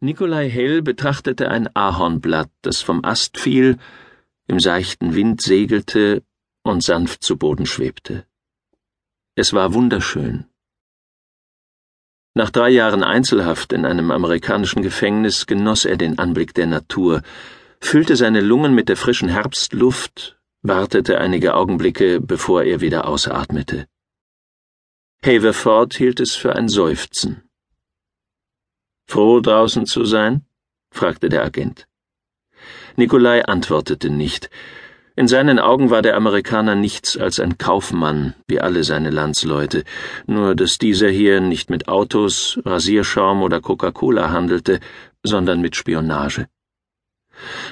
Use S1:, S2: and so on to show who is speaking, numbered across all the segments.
S1: Nikolai Hell betrachtete ein Ahornblatt, das vom Ast fiel, im seichten Wind segelte und sanft zu Boden schwebte. Es war wunderschön. Nach drei Jahren Einzelhaft in einem amerikanischen Gefängnis genoss er den Anblick der Natur, füllte seine Lungen mit der frischen Herbstluft, wartete einige Augenblicke, bevor er wieder ausatmete. Haverford hielt es für ein Seufzen. Froh, draußen zu sein? fragte der Agent. Nikolai antwortete nicht. In seinen Augen war der Amerikaner nichts als ein Kaufmann, wie alle seine Landsleute, nur dass dieser hier nicht mit Autos, Rasierschaum oder Coca-Cola handelte, sondern mit Spionage.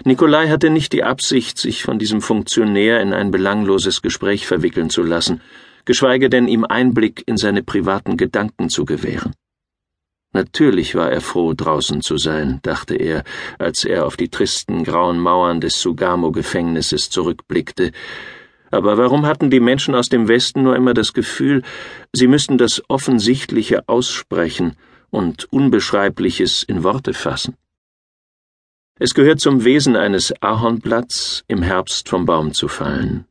S1: Nikolai hatte nicht die Absicht, sich von diesem Funktionär in ein belangloses Gespräch verwickeln zu lassen, geschweige denn ihm Einblick in seine privaten Gedanken zu gewähren. Natürlich war er froh, draußen zu sein, dachte er, als er auf die tristen grauen Mauern des Sugamo-Gefängnisses zurückblickte. Aber warum hatten die Menschen aus dem Westen nur immer das Gefühl, sie müssten das Offensichtliche aussprechen und Unbeschreibliches in Worte fassen? Es gehört zum Wesen eines Ahornblatts, im Herbst vom Baum zu fallen.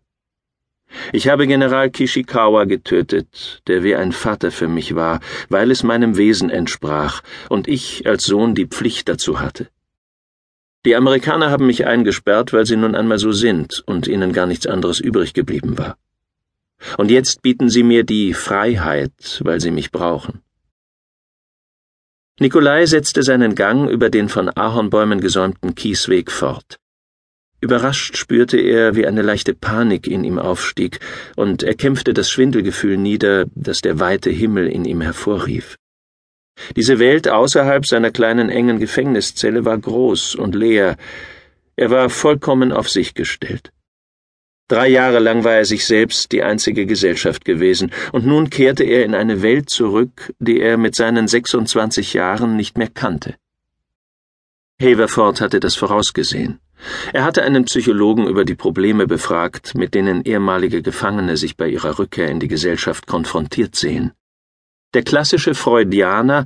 S1: Ich habe General Kishikawa getötet, der wie ein Vater für mich war, weil es meinem Wesen entsprach und ich als Sohn die Pflicht dazu hatte. Die Amerikaner haben mich eingesperrt, weil sie nun einmal so sind und ihnen gar nichts anderes übrig geblieben war. Und jetzt bieten sie mir die Freiheit, weil sie mich brauchen. Nikolai setzte seinen Gang über den von Ahornbäumen gesäumten Kiesweg fort. Überrascht spürte er, wie eine leichte Panik in ihm aufstieg, und er kämpfte das Schwindelgefühl nieder, das der weite Himmel in ihm hervorrief. Diese Welt außerhalb seiner kleinen engen Gefängniszelle war groß und leer, er war vollkommen auf sich gestellt. Drei Jahre lang war er sich selbst die einzige Gesellschaft gewesen, und nun kehrte er in eine Welt zurück, die er mit seinen 26 Jahren nicht mehr kannte. Haverford hatte das vorausgesehen. Er hatte einen Psychologen über die Probleme befragt, mit denen ehemalige Gefangene sich bei ihrer Rückkehr in die Gesellschaft konfrontiert sehen. Der klassische Freudianer,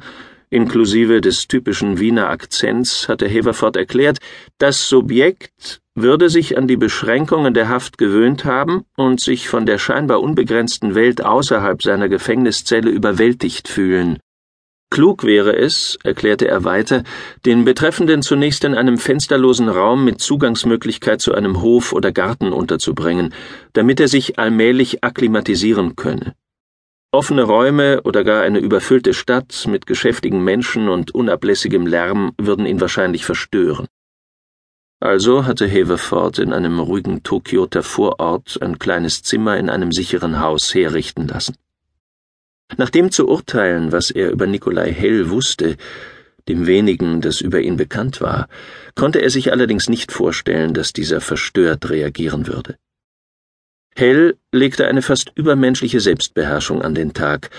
S1: inklusive des typischen Wiener Akzents, hatte Haverford erklärt, das Subjekt würde sich an die Beschränkungen der Haft gewöhnt haben und sich von der scheinbar unbegrenzten Welt außerhalb seiner Gefängniszelle überwältigt fühlen, Klug wäre es, erklärte er weiter, den Betreffenden zunächst in einem fensterlosen Raum mit Zugangsmöglichkeit zu einem Hof oder Garten unterzubringen, damit er sich allmählich akklimatisieren könne. Offene Räume oder gar eine überfüllte Stadt mit geschäftigen Menschen und unablässigem Lärm würden ihn wahrscheinlich verstören. Also hatte Haverford in einem ruhigen Tokioter Vorort ein kleines Zimmer in einem sicheren Haus herrichten lassen. Nach dem zu urteilen, was er über Nikolai Hell wusste, dem wenigen, das über ihn bekannt war, konnte er sich allerdings nicht vorstellen, dass dieser verstört reagieren würde. Hell legte eine fast übermenschliche Selbstbeherrschung an den Tag,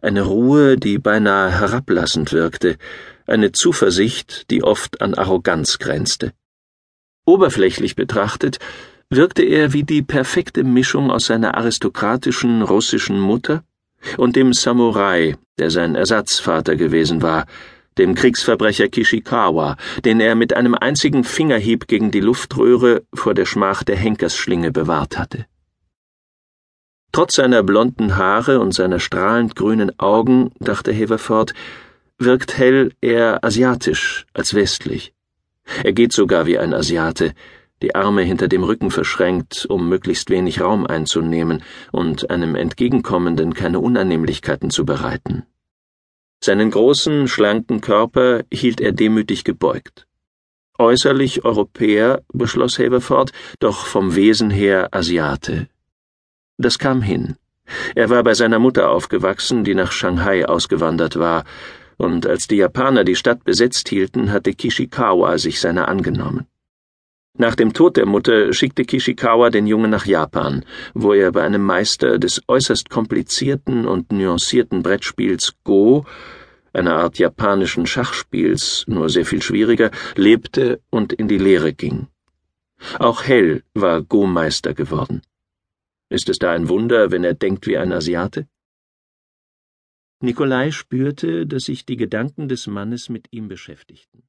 S1: eine Ruhe, die beinahe herablassend wirkte, eine Zuversicht, die oft an Arroganz grenzte. Oberflächlich betrachtet wirkte er wie die perfekte Mischung aus seiner aristokratischen russischen Mutter und dem Samurai, der sein Ersatzvater gewesen war, dem Kriegsverbrecher Kishikawa, den er mit einem einzigen Fingerhieb gegen die Luftröhre vor der Schmach der Henkersschlinge bewahrt hatte. Trotz seiner blonden Haare und seiner strahlend grünen Augen, dachte Haverford, wirkt Hell eher asiatisch als westlich. Er geht sogar wie ein Asiate, die Arme hinter dem Rücken verschränkt, um möglichst wenig Raum einzunehmen und einem Entgegenkommenden keine Unannehmlichkeiten zu bereiten. Seinen großen, schlanken Körper hielt er demütig gebeugt. Äußerlich Europäer, beschloss Haverford, doch vom Wesen her Asiate. Das kam hin. Er war bei seiner Mutter aufgewachsen, die nach Shanghai ausgewandert war, und als die Japaner die Stadt besetzt hielten, hatte Kishikawa sich seiner angenommen. Nach dem Tod der Mutter schickte Kishikawa den Jungen nach Japan, wo er bei einem Meister des äußerst komplizierten und nuancierten Brettspiels Go, einer Art japanischen Schachspiels, nur sehr viel schwieriger, lebte und in die Lehre ging. Auch Hell war Go-Meister geworden. Ist es da ein Wunder, wenn er denkt wie ein Asiate? Nikolai spürte, dass sich die Gedanken des Mannes mit ihm beschäftigten.